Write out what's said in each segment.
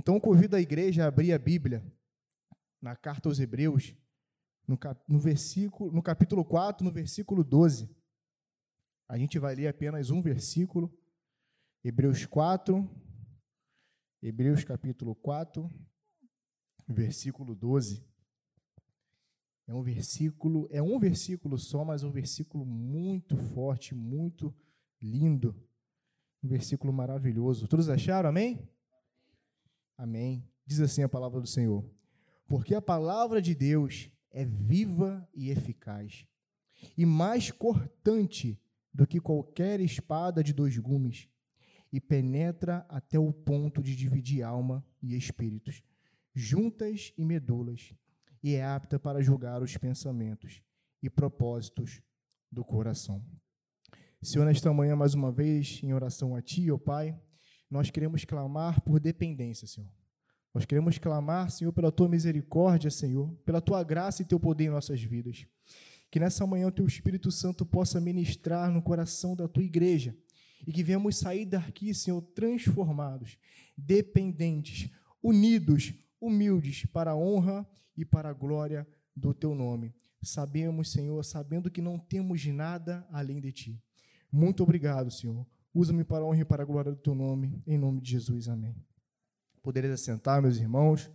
Então, eu convido a igreja a abrir a Bíblia na carta aos Hebreus, no, cap, no, versículo, no capítulo 4, no versículo 12. A gente vai ler apenas um versículo. Hebreus 4, Hebreus capítulo 4, versículo 12. É um versículo, é um versículo só, mas um versículo muito forte, muito lindo. Um versículo maravilhoso. Todos acharam? Amém? Amém. Diz assim a palavra do Senhor: Porque a palavra de Deus é viva e eficaz, e mais cortante do que qualquer espada de dois gumes, e penetra até o ponto de dividir alma e espíritos, juntas e medulas, e é apta para julgar os pensamentos e propósitos do coração. Senhor, nesta manhã, mais uma vez, em oração a Ti, ó Pai, nós queremos clamar por dependência, Senhor. Nós queremos clamar, Senhor, pela Tua misericórdia, Senhor, pela Tua graça e Teu poder em nossas vidas. Que nessa manhã o Teu Espírito Santo possa ministrar no coração da Tua igreja e que venhamos sair daqui, Senhor, transformados, dependentes, unidos, humildes para a honra e para a glória do teu nome. Sabemos, Senhor, sabendo que não temos nada além de ti. Muito obrigado, Senhor. Usa-me para a honra e para a glória do teu nome, em nome de Jesus. Amém. Poderia assentar, meus irmãos.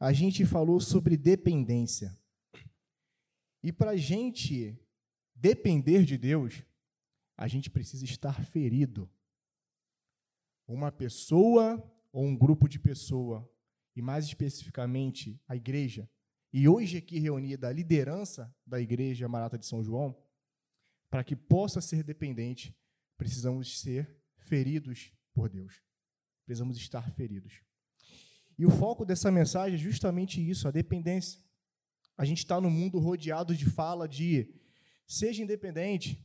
A gente falou sobre dependência. E para a gente depender de Deus, a gente precisa estar ferido. Uma pessoa ou um grupo de pessoa e mais especificamente a igreja, e hoje aqui reunida a liderança da igreja Marata de São João, para que possa ser dependente, precisamos ser feridos por Deus. Precisamos estar feridos. E o foco dessa mensagem é justamente isso, a dependência. A gente está no mundo rodeado de fala de seja independente,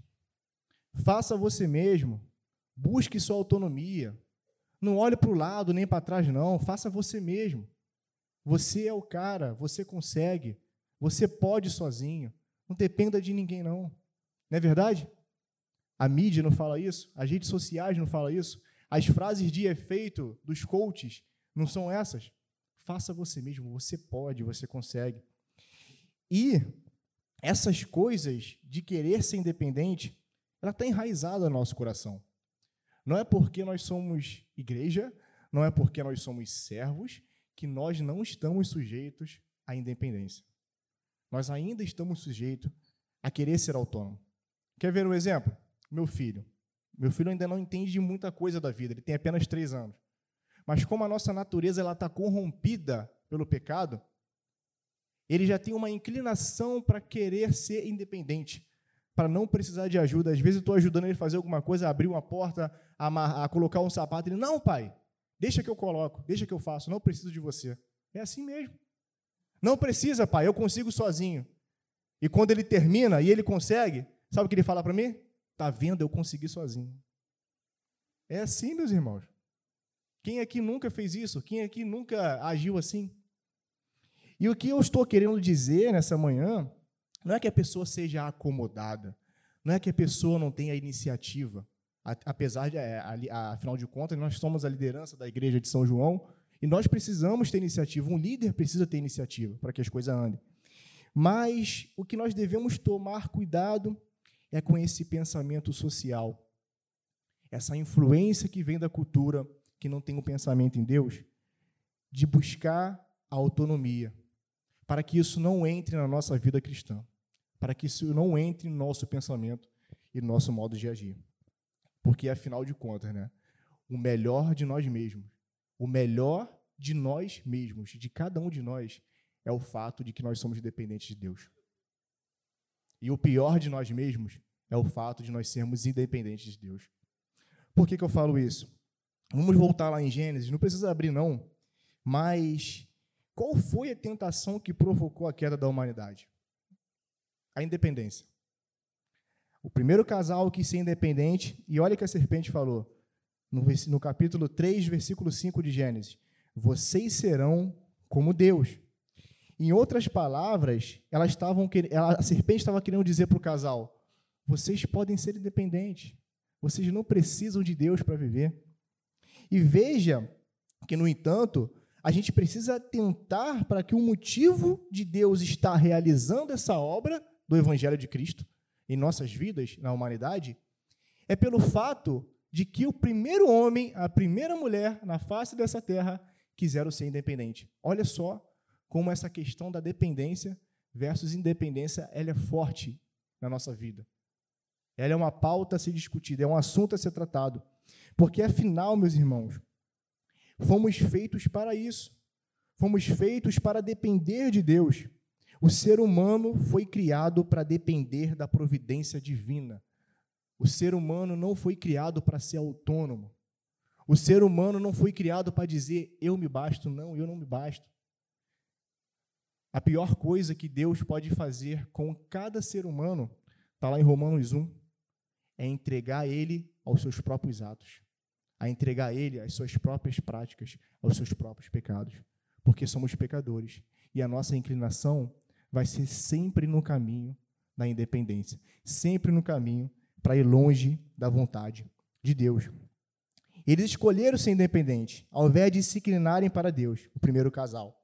faça você mesmo, busque sua autonomia, não olhe para o lado nem para trás, não. Faça você mesmo. Você é o cara, você consegue. Você pode sozinho. Não dependa de ninguém, não. Não é verdade? A mídia não fala isso, as redes sociais não falam isso, as frases de efeito dos coaches não são essas. Faça você mesmo, você pode, você consegue. E essas coisas de querer ser independente, ela está enraizada no nosso coração. Não é porque nós somos igreja, não é porque nós somos servos, que nós não estamos sujeitos à independência. Nós ainda estamos sujeitos a querer ser autônomo. Quer ver um exemplo? Meu filho. Meu filho ainda não entende muita coisa da vida, ele tem apenas três anos. Mas como a nossa natureza está corrompida pelo pecado, ele já tem uma inclinação para querer ser independente para não precisar de ajuda. Às vezes eu estou ajudando ele a fazer alguma coisa, a abrir uma porta, a, a colocar um sapato. Ele, não, pai, deixa que eu coloco, deixa que eu faço, não preciso de você. É assim mesmo. Não precisa, pai, eu consigo sozinho. E quando ele termina e ele consegue, sabe o que ele fala para mim? Tá vendo, eu consegui sozinho. É assim, meus irmãos. Quem aqui nunca fez isso? Quem aqui nunca agiu assim? E o que eu estou querendo dizer nessa manhã não é que a pessoa seja acomodada, não é que a pessoa não tenha iniciativa, apesar de, é, afinal de contas, nós somos a liderança da igreja de São João e nós precisamos ter iniciativa. Um líder precisa ter iniciativa para que as coisas andem. Mas o que nós devemos tomar cuidado é com esse pensamento social, essa influência que vem da cultura que não tem o um pensamento em Deus, de buscar a autonomia, para que isso não entre na nossa vida cristã, para que isso não entre no nosso pensamento e no nosso modo de agir. Porque, afinal de contas, né, o melhor de nós mesmos, o melhor de nós mesmos, de cada um de nós, é o fato de que nós somos dependentes de Deus. E o pior de nós mesmos é o fato de nós sermos independentes de Deus. Por que, que eu falo isso? Vamos voltar lá em Gênesis, não precisa abrir, não, mas qual foi a tentação que provocou a queda da humanidade? A independência. O primeiro casal quis ser independente, e olha o que a serpente falou, no, no capítulo 3, versículo 5 de Gênesis: Vocês serão como Deus. Em outras palavras, ela, a serpente estava querendo dizer para o casal: vocês podem ser independentes, vocês não precisam de Deus para viver. E veja que, no entanto, a gente precisa atentar para que o motivo de Deus estar realizando essa obra do Evangelho de Cristo em nossas vidas, na humanidade, é pelo fato de que o primeiro homem, a primeira mulher na face dessa terra quiseram ser independente. Olha só como essa questão da dependência versus independência ela é forte na nossa vida. Ela é uma pauta a ser discutida, é um assunto a ser tratado. Porque afinal, meus irmãos, fomos feitos para isso. Fomos feitos para depender de Deus. O ser humano foi criado para depender da providência divina. O ser humano não foi criado para ser autônomo. O ser humano não foi criado para dizer eu me basto, não, eu não me basto. A pior coisa que Deus pode fazer com cada ser humano, está lá em Romanos 1, é entregar ele aos seus próprios atos, a entregar ele às suas próprias práticas, aos seus próprios pecados, porque somos pecadores e a nossa inclinação vai ser sempre no caminho da independência, sempre no caminho para ir longe da vontade de Deus. Eles escolheram ser independentes, ao invés de se inclinarem para Deus, o primeiro casal,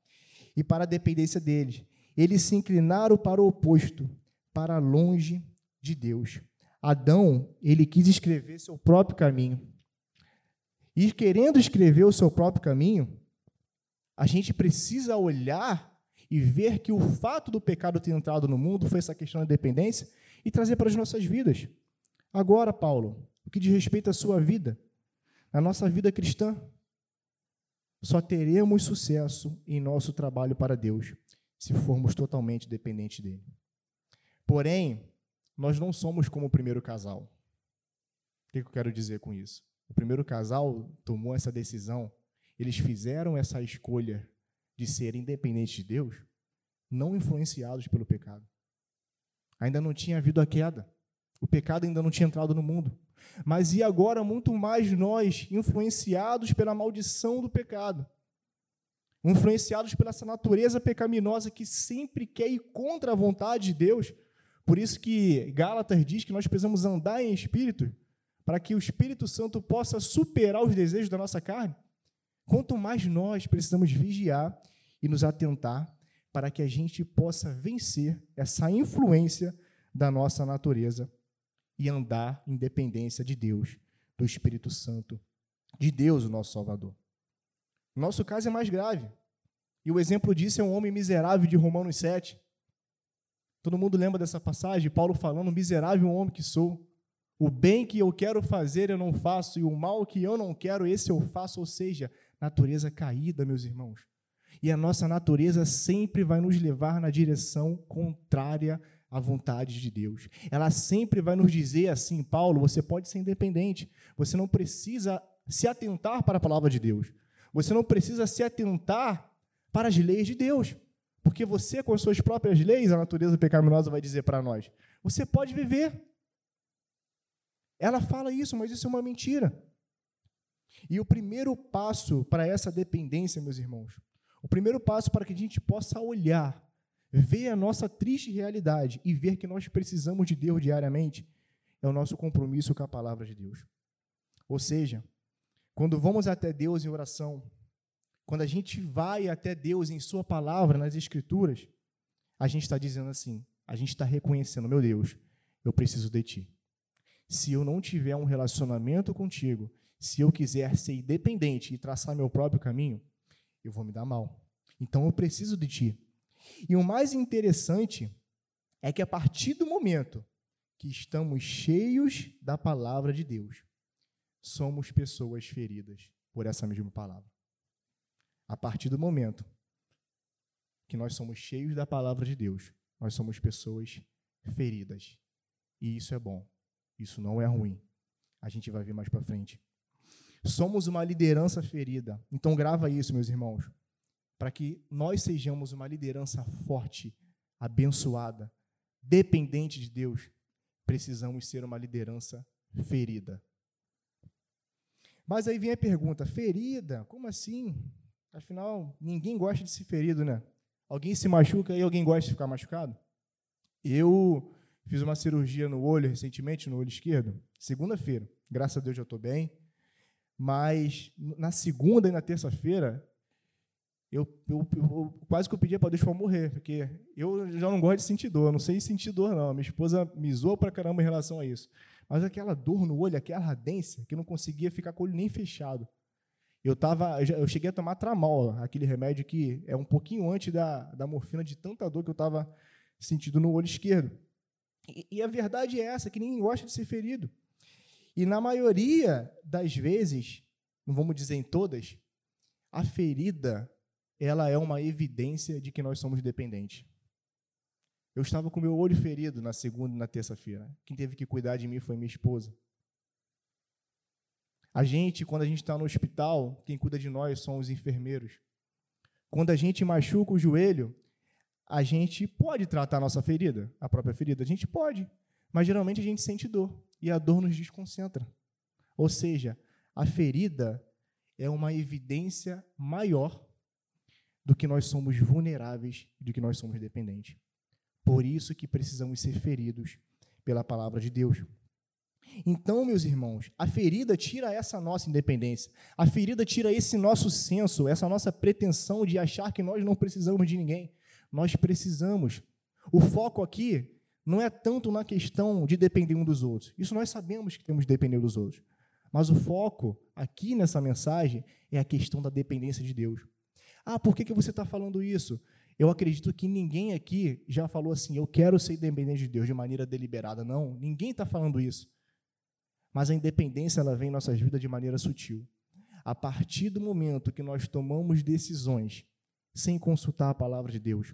e para a dependência deles. Eles se inclinaram para o oposto, para longe de Deus. Adão, ele quis escrever seu próprio caminho. E querendo escrever o seu próprio caminho, a gente precisa olhar e ver que o fato do pecado ter entrado no mundo foi essa questão da dependência e trazer para as nossas vidas. Agora, Paulo, o que diz respeito à sua vida, na nossa vida cristã, só teremos sucesso em nosso trabalho para Deus se formos totalmente dependentes dele. Porém, nós não somos como o primeiro casal. O que eu quero dizer com isso? O primeiro casal tomou essa decisão, eles fizeram essa escolha de ser independentes de Deus, não influenciados pelo pecado. Ainda não tinha havido a queda. O pecado ainda não tinha entrado no mundo. Mas e agora muito mais nós, influenciados pela maldição do pecado, influenciados pela essa natureza pecaminosa que sempre quer ir contra a vontade de Deus. Por isso que Gálatas diz que nós precisamos andar em espírito, para que o Espírito Santo possa superar os desejos da nossa carne. Quanto mais nós precisamos vigiar e nos atentar para que a gente possa vencer essa influência da nossa natureza e andar em dependência de Deus, do Espírito Santo, de Deus, o nosso Salvador. Nosso caso é mais grave. E o exemplo disso é um homem miserável de Romanos 7. Todo mundo lembra dessa passagem? Paulo falando: miserável homem que sou. O bem que eu quero fazer eu não faço, e o mal que eu não quero, esse eu faço. Ou seja, natureza caída, meus irmãos. E a nossa natureza sempre vai nos levar na direção contrária à vontade de Deus. Ela sempre vai nos dizer assim, Paulo, você pode ser independente, você não precisa se atentar para a palavra de Deus. Você não precisa se atentar para as leis de Deus. Porque você, com as suas próprias leis, a natureza pecaminosa vai dizer para nós, você pode viver. Ela fala isso, mas isso é uma mentira. E o primeiro passo para essa dependência, meus irmãos, o primeiro passo para que a gente possa olhar, ver a nossa triste realidade e ver que nós precisamos de Deus diariamente, é o nosso compromisso com a palavra de Deus. Ou seja, quando vamos até Deus em oração, quando a gente vai até Deus em Sua palavra, nas Escrituras, a gente está dizendo assim: a gente está reconhecendo, meu Deus, eu preciso de Ti. Se eu não tiver um relacionamento contigo, se eu quiser ser independente e traçar meu próprio caminho, eu vou me dar mal. Então eu preciso de ti. E o mais interessante é que a partir do momento que estamos cheios da palavra de Deus, somos pessoas feridas por essa mesma palavra. A partir do momento que nós somos cheios da palavra de Deus, nós somos pessoas feridas. E isso é bom. Isso não é ruim. A gente vai ver mais para frente. Somos uma liderança ferida. Então grava isso, meus irmãos, para que nós sejamos uma liderança forte, abençoada, dependente de Deus. Precisamos ser uma liderança ferida. Mas aí vem a pergunta: ferida? Como assim? Afinal, ninguém gosta de ser ferido, né? Alguém se machuca e alguém gosta de ficar machucado? Eu fiz uma cirurgia no olho recentemente, no olho esquerdo, segunda-feira. Graças a Deus já estou bem. Mas na segunda e na terça-feira, eu, eu, eu quase que eu pedia para Deus para morrer, porque eu já não gosto de sentir dor, não sei sentir dor, não. Minha esposa me para caramba em relação a isso. Mas aquela dor no olho, aquela ardência, que eu não conseguia ficar com o olho nem fechado. Eu, tava, eu cheguei a tomar tramol, aquele remédio que é um pouquinho antes da, da morfina, de tanta dor que eu estava sentindo no olho esquerdo. E, e a verdade é essa, que ninguém gosta de ser ferido. E na maioria das vezes, não vamos dizer em todas, a ferida ela é uma evidência de que nós somos dependentes. Eu estava com meu olho ferido na segunda e na terça-feira. Quem teve que cuidar de mim foi minha esposa. A gente, quando a gente está no hospital, quem cuida de nós são os enfermeiros. Quando a gente machuca o joelho, a gente pode tratar a nossa ferida, a própria ferida. A gente pode, mas geralmente a gente sente dor e a dor nos desconcentra. Ou seja, a ferida é uma evidência maior do que nós somos vulneráveis, do que nós somos dependentes. Por isso que precisamos ser feridos pela palavra de Deus. Então, meus irmãos, a ferida tira essa nossa independência. A ferida tira esse nosso senso, essa nossa pretensão de achar que nós não precisamos de ninguém. Nós precisamos. O foco aqui não é tanto na questão de depender um dos outros. Isso nós sabemos que temos de depender dos outros. Mas o foco aqui nessa mensagem é a questão da dependência de Deus. Ah, por que, que você está falando isso? Eu acredito que ninguém aqui já falou assim, eu quero ser independente de Deus de maneira deliberada. Não, ninguém está falando isso. Mas a independência ela vem em nossas vidas de maneira sutil. A partir do momento que nós tomamos decisões sem consultar a palavra de Deus,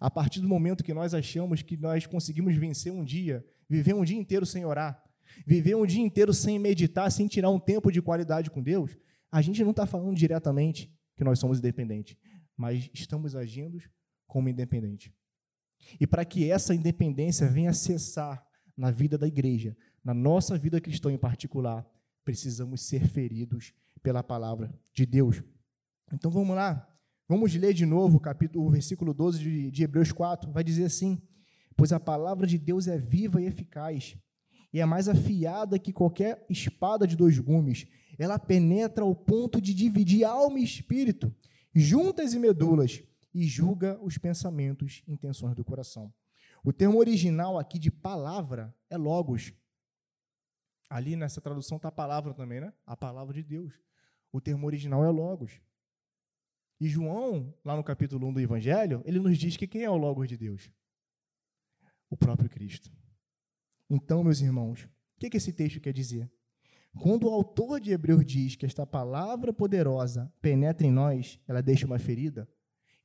a partir do momento que nós achamos que nós conseguimos vencer um dia, viver um dia inteiro sem orar, viver um dia inteiro sem meditar, sem tirar um tempo de qualidade com Deus, a gente não está falando diretamente que nós somos independentes, mas estamos agindo como independente. E para que essa independência venha cessar na vida da igreja, na nossa vida cristã em particular, precisamos ser feridos pela palavra de Deus. Então vamos lá, vamos ler de novo o, capítulo, o versículo 12 de, de Hebreus 4, vai dizer assim: Pois a palavra de Deus é viva e eficaz, e é mais afiada que qualquer espada de dois gumes, ela penetra ao ponto de dividir alma e espírito, juntas e medulas, e julga os pensamentos e intenções do coração. O termo original aqui de palavra é logos. Ali nessa tradução está a palavra também, né? A palavra de Deus. O termo original é logos. E João, lá no capítulo 1 do Evangelho, ele nos diz que quem é o logos de Deus? O próprio Cristo. Então, meus irmãos, o que esse texto quer dizer? Quando o autor de Hebreus diz que esta palavra poderosa penetra em nós, ela deixa uma ferida,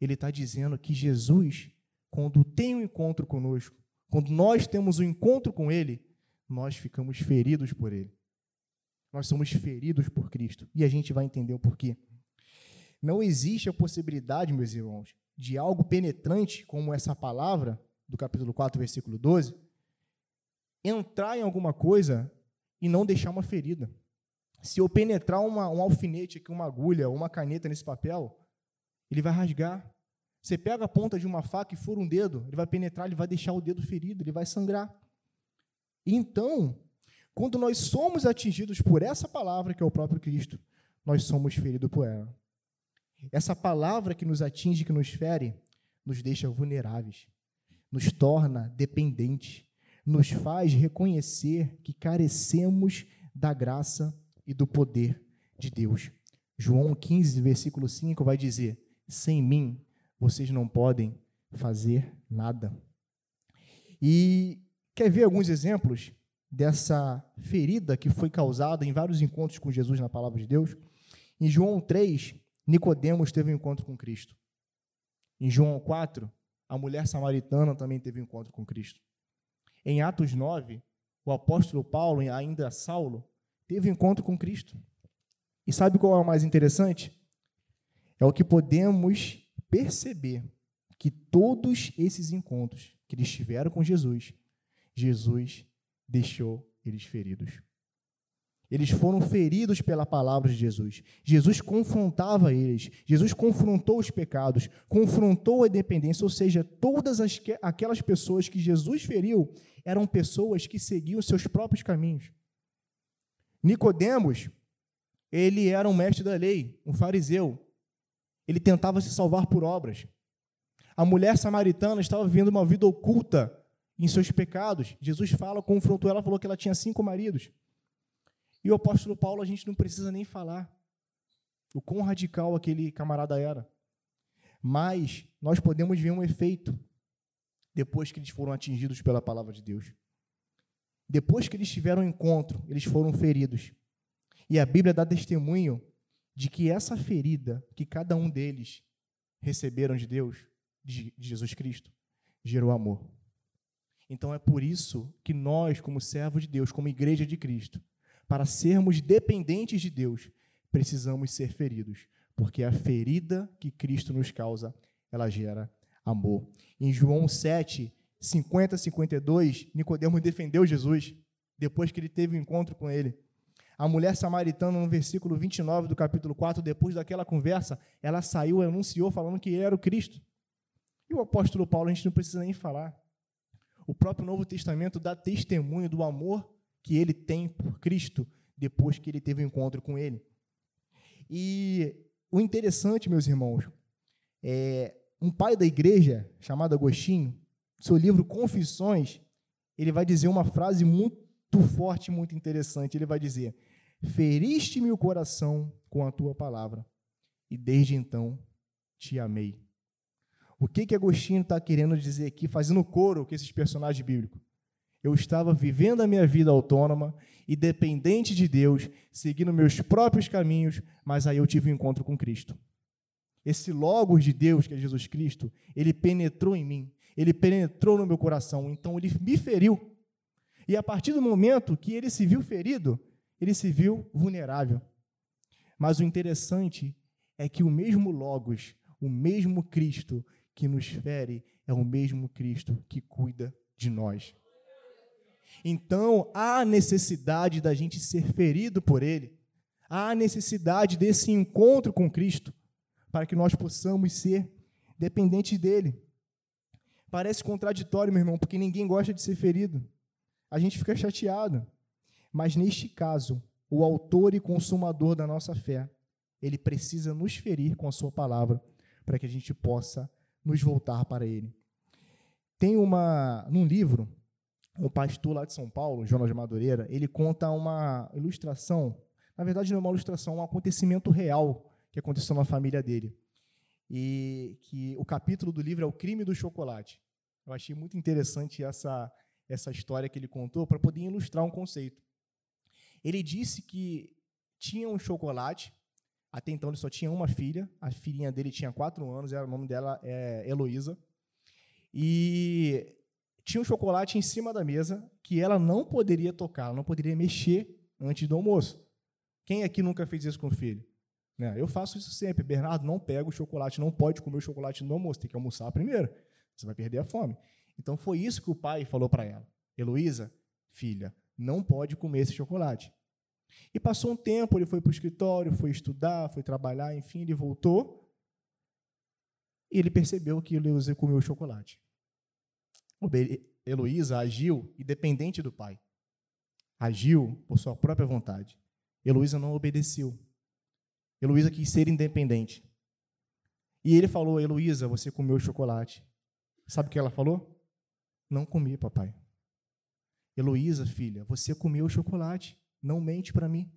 ele está dizendo que Jesus, quando tem um encontro conosco, quando nós temos um encontro com Ele, nós ficamos feridos por Ele. Nós somos feridos por Cristo. E a gente vai entender o porquê. Não existe a possibilidade, meus irmãos, de algo penetrante como essa palavra, do capítulo 4, versículo 12, entrar em alguma coisa e não deixar uma ferida. Se eu penetrar uma, um alfinete aqui, uma agulha, uma caneta nesse papel, ele vai rasgar. Você pega a ponta de uma faca e fura um dedo, ele vai penetrar, ele vai deixar o dedo ferido, ele vai sangrar. Então, quando nós somos atingidos por essa palavra, que é o próprio Cristo, nós somos feridos por ela. Essa palavra que nos atinge, que nos fere, nos deixa vulneráveis, nos torna dependentes, nos faz reconhecer que carecemos da graça e do poder de Deus. João 15, versículo 5 vai dizer: Sem mim vocês não podem fazer nada. E quer ver alguns exemplos dessa ferida que foi causada em vários encontros com Jesus na palavra de Deus? Em João 3, Nicodemos teve um encontro com Cristo. Em João 4, a mulher samaritana também teve um encontro com Cristo. Em Atos 9, o apóstolo Paulo, ainda Saulo, teve um encontro com Cristo. E sabe qual é o mais interessante? É o que podemos perceber que todos esses encontros que eles tiveram com Jesus, Jesus deixou eles feridos. Eles foram feridos pela palavra de Jesus. Jesus confrontava eles. Jesus confrontou os pecados, confrontou a dependência, ou seja, todas as, aquelas pessoas que Jesus feriu eram pessoas que seguiam seus próprios caminhos. Nicodemos, ele era um mestre da lei, um fariseu. Ele tentava se salvar por obras. A mulher samaritana estava vivendo uma vida oculta em seus pecados. Jesus fala, confrontou ela, falou que ela tinha cinco maridos. E o apóstolo Paulo, a gente não precisa nem falar o quão radical aquele camarada era. Mas nós podemos ver um efeito depois que eles foram atingidos pela palavra de Deus. Depois que eles tiveram um encontro, eles foram feridos. E a Bíblia dá testemunho de que essa ferida que cada um deles receberam de Deus, de Jesus Cristo, gerou amor. Então é por isso que nós, como servos de Deus, como igreja de Cristo, para sermos dependentes de Deus, precisamos ser feridos, porque a ferida que Cristo nos causa, ela gera amor. Em João 7, 50 52, Nicodemos defendeu Jesus depois que ele teve um encontro com ele. A mulher samaritana, no versículo 29 do capítulo 4, depois daquela conversa, ela saiu e anunciou falando que ele era o Cristo. E o apóstolo Paulo, a gente não precisa nem falar. O próprio Novo Testamento dá testemunho do amor que ele tem por Cristo depois que ele teve um encontro com ele. E o interessante, meus irmãos, é um pai da igreja chamado Agostinho, seu livro Confissões, ele vai dizer uma frase muito forte, muito interessante. Ele vai dizer: Feriste-me o coração com a tua palavra, e desde então te amei. O que que Agostinho está querendo dizer aqui, fazendo coro com esses personagens bíblicos? Eu estava vivendo a minha vida autônoma e dependente de Deus, seguindo meus próprios caminhos, mas aí eu tive um encontro com Cristo. Esse Logos de Deus, que é Jesus Cristo, ele penetrou em mim, ele penetrou no meu coração, então ele me feriu. E a partir do momento que ele se viu ferido, ele se viu vulnerável. Mas o interessante é que o mesmo Logos, o mesmo Cristo, que nos fere é o mesmo Cristo que cuida de nós. Então, há necessidade da gente ser ferido por Ele, há necessidade desse encontro com Cristo, para que nós possamos ser dependentes dEle. Parece contraditório, meu irmão, porque ninguém gosta de ser ferido. A gente fica chateado. Mas neste caso, o autor e consumador da nossa fé, ele precisa nos ferir com a sua palavra, para que a gente possa nos voltar para Ele. Tem uma, num livro, um pastor lá de São Paulo, Jonas Madureira, ele conta uma ilustração, na verdade não é uma ilustração, é um acontecimento real que aconteceu na família dele. E que o capítulo do livro é o crime do chocolate. Eu achei muito interessante essa essa história que ele contou para poder ilustrar um conceito. Ele disse que tinha um chocolate até então ele só tinha uma filha, a filhinha dele tinha quatro anos, era, o nome dela é Heloísa. E tinha um chocolate em cima da mesa que ela não poderia tocar, não poderia mexer antes do almoço. Quem aqui nunca fez isso com o filho? Né? Eu faço isso sempre. Bernardo, não pega o chocolate, não pode comer o chocolate no almoço, tem que almoçar primeiro. Você vai perder a fome. Então foi isso que o pai falou para ela. Heloísa, filha, não pode comer esse chocolate. E passou um tempo, ele foi para o escritório, foi estudar, foi trabalhar, enfim, ele voltou. E ele percebeu que Heloísa comeu chocolate. Heloísa agiu independente do pai. Agiu por sua própria vontade. Heloísa não obedeceu. Heloísa quis ser independente. E ele falou: Heloísa, você comeu chocolate. Sabe o que ela falou? Não comi, papai. Heloísa, filha, você comeu chocolate. Não mente para mim.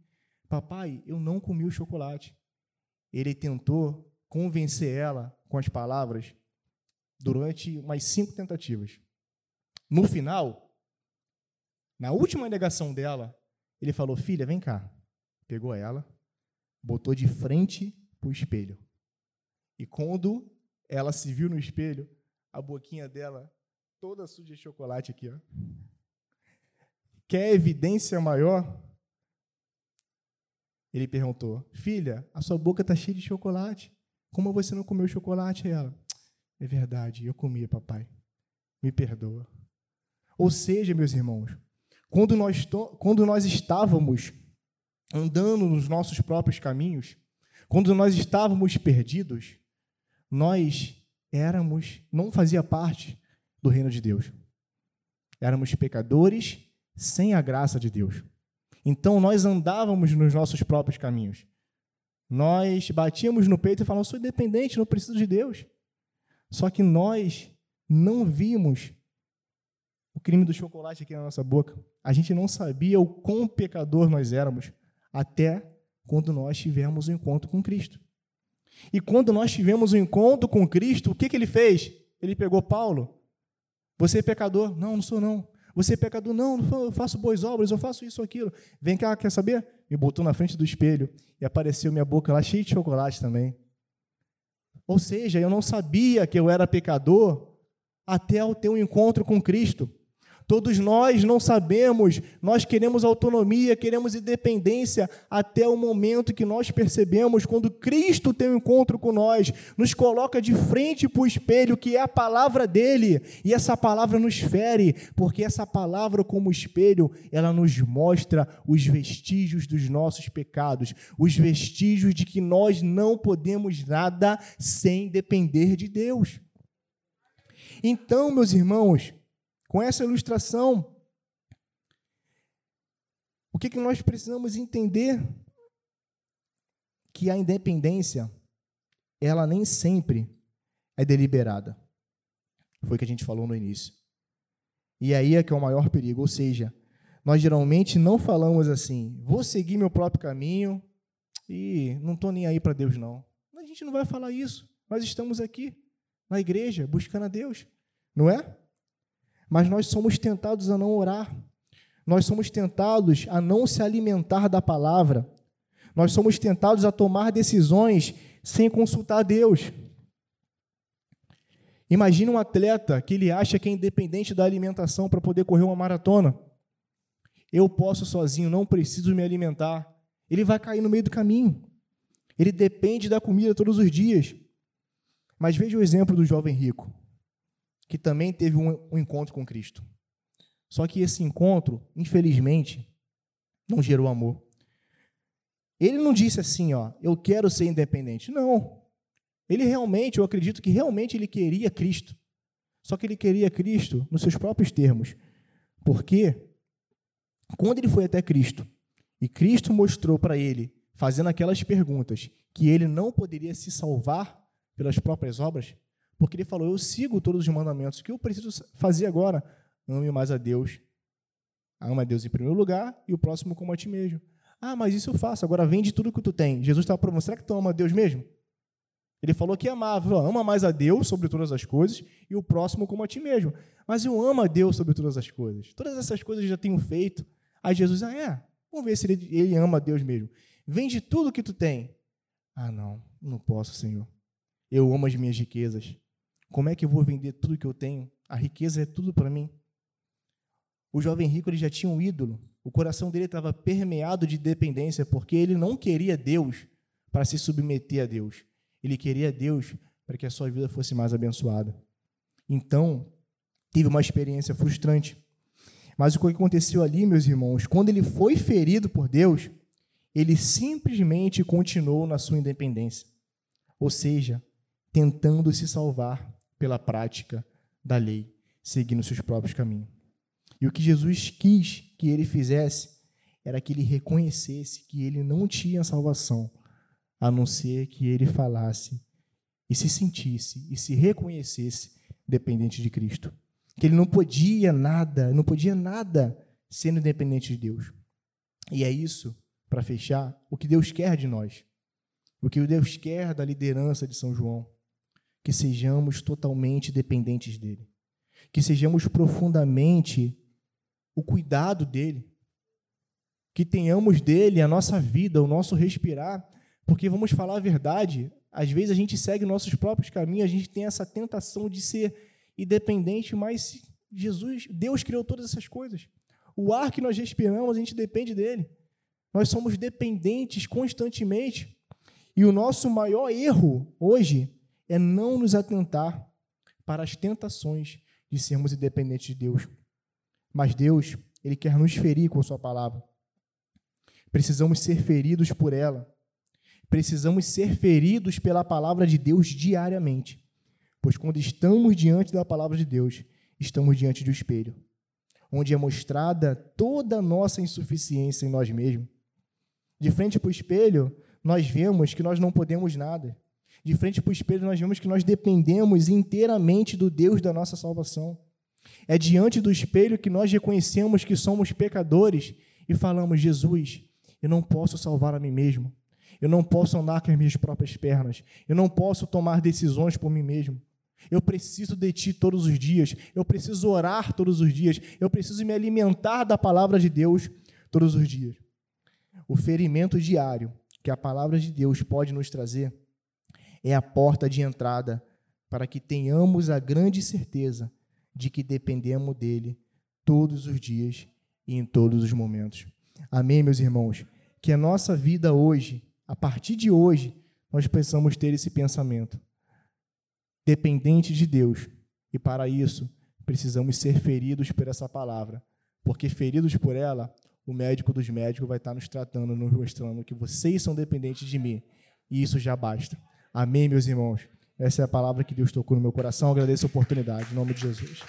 Papai, eu não comi o chocolate. Ele tentou convencer ela com as palavras durante umas cinco tentativas. No final, na última negação dela, ele falou: Filha, vem cá. Pegou ela, botou de frente para o espelho. E quando ela se viu no espelho, a boquinha dela toda suja de chocolate aqui. Ó. Quer evidência maior? Ele perguntou: Filha, a sua boca está cheia de chocolate. Como você não comeu chocolate? Ela: É verdade, eu comi, papai. Me perdoa. Ou seja, meus irmãos, quando nós, quando nós estávamos andando nos nossos próprios caminhos, quando nós estávamos perdidos, nós éramos, não fazia parte do reino de Deus. Éramos pecadores sem a graça de Deus. Então nós andávamos nos nossos próprios caminhos. Nós batíamos no peito e falávamos: sou independente, não preciso de Deus. Só que nós não vimos o crime do chocolate aqui na nossa boca. A gente não sabia o quão pecador nós éramos até quando nós tivemos o um encontro com Cristo. E quando nós tivemos o um encontro com Cristo, o que, que ele fez? Ele pegou Paulo. Você é pecador? Não, não sou não. Você é pecador? Não, eu faço boas obras, eu faço isso aquilo. Vem cá, quer saber? Me botou na frente do espelho e apareceu minha boca lá cheia de chocolate também. Ou seja, eu não sabia que eu era pecador até eu ter um encontro com Cristo. Todos nós não sabemos, nós queremos autonomia, queremos independência, até o momento que nós percebemos, quando Cristo tem um encontro com nós, nos coloca de frente para o espelho, que é a palavra dele, e essa palavra nos fere, porque essa palavra, como espelho, ela nos mostra os vestígios dos nossos pecados, os vestígios de que nós não podemos nada sem depender de Deus. Então, meus irmãos, com essa ilustração, o que, que nós precisamos entender? Que a independência, ela nem sempre é deliberada. Foi o que a gente falou no início. E aí é que é o maior perigo, ou seja, nós geralmente não falamos assim, vou seguir meu próprio caminho e não estou nem aí para Deus, não. A gente não vai falar isso. Nós estamos aqui, na igreja, buscando a Deus, não é? Mas nós somos tentados a não orar. Nós somos tentados a não se alimentar da palavra. Nós somos tentados a tomar decisões sem consultar Deus. Imagina um atleta que ele acha que é independente da alimentação para poder correr uma maratona. Eu posso sozinho, não preciso me alimentar. Ele vai cair no meio do caminho. Ele depende da comida todos os dias. Mas veja o exemplo do jovem rico que também teve um, um encontro com Cristo. Só que esse encontro, infelizmente, não gerou amor. Ele não disse assim, ó, eu quero ser independente. Não. Ele realmente, eu acredito que realmente ele queria Cristo. Só que ele queria Cristo nos seus próprios termos. Porque quando ele foi até Cristo e Cristo mostrou para ele, fazendo aquelas perguntas, que ele não poderia se salvar pelas próprias obras, porque ele falou: Eu sigo todos os mandamentos. O que eu preciso fazer agora? Ame mais a Deus. Ama a Deus em primeiro lugar e o próximo como a ti mesmo. Ah, mas isso eu faço. Agora vende tudo que tu tem. Jesus estava provando. Será que tu ama a Deus mesmo? Ele falou que amava. Ama mais a Deus sobre todas as coisas e o próximo como a ti mesmo. Mas eu amo a Deus sobre todas as coisas. Todas essas coisas eu já tenho feito. Aí Jesus, ah, é? Vamos ver se ele, ele ama a Deus mesmo. Vende tudo que tu tem. Ah, não, não posso, Senhor. Eu amo as minhas riquezas. Como é que eu vou vender tudo que eu tenho? A riqueza é tudo para mim. O jovem rico ele já tinha um ídolo. O coração dele estava permeado de dependência, porque ele não queria Deus para se submeter a Deus. Ele queria Deus para que a sua vida fosse mais abençoada. Então, teve uma experiência frustrante. Mas o que aconteceu ali, meus irmãos, quando ele foi ferido por Deus, ele simplesmente continuou na sua independência. Ou seja, tentando se salvar pela prática da lei, seguindo seus próprios caminhos. E o que Jesus quis que ele fizesse era que ele reconhecesse que ele não tinha salvação, a não ser que ele falasse e se sentisse e se reconhecesse dependente de Cristo. Que ele não podia nada, não podia nada sendo independente de Deus. E é isso, para fechar, o que Deus quer de nós. O que Deus quer da liderança de São João que sejamos totalmente dependentes dele, que sejamos profundamente o cuidado dele, que tenhamos dele a nossa vida, o nosso respirar, porque vamos falar a verdade, às vezes a gente segue nossos próprios caminhos, a gente tem essa tentação de ser independente, mas Jesus, Deus criou todas essas coisas. O ar que nós respiramos, a gente depende dele. Nós somos dependentes constantemente. E o nosso maior erro hoje é não nos atentar para as tentações de sermos independentes de Deus. Mas Deus, Ele quer nos ferir com Sua palavra. Precisamos ser feridos por ela. Precisamos ser feridos pela palavra de Deus diariamente. Pois quando estamos diante da palavra de Deus, estamos diante do espelho, onde é mostrada toda a nossa insuficiência em nós mesmos. De frente para o espelho, nós vemos que nós não podemos nada. De frente para o espelho, nós vemos que nós dependemos inteiramente do Deus da nossa salvação. É diante do espelho que nós reconhecemos que somos pecadores e falamos: Jesus, eu não posso salvar a mim mesmo. Eu não posso andar com as minhas próprias pernas. Eu não posso tomar decisões por mim mesmo. Eu preciso de ti todos os dias. Eu preciso orar todos os dias. Eu preciso me alimentar da palavra de Deus todos os dias. O ferimento diário que a palavra de Deus pode nos trazer é a porta de entrada para que tenhamos a grande certeza de que dependemos dele todos os dias e em todos os momentos. Amém, meus irmãos? Que a nossa vida hoje, a partir de hoje, nós precisamos ter esse pensamento dependente de Deus. E para isso, precisamos ser feridos por essa palavra, porque feridos por ela, o médico dos médicos vai estar nos tratando, nos mostrando que vocês são dependentes de mim. E isso já basta. Amém, meus irmãos? Essa é a palavra que Deus tocou no meu coração. agradeço a oportunidade. Em nome de Jesus.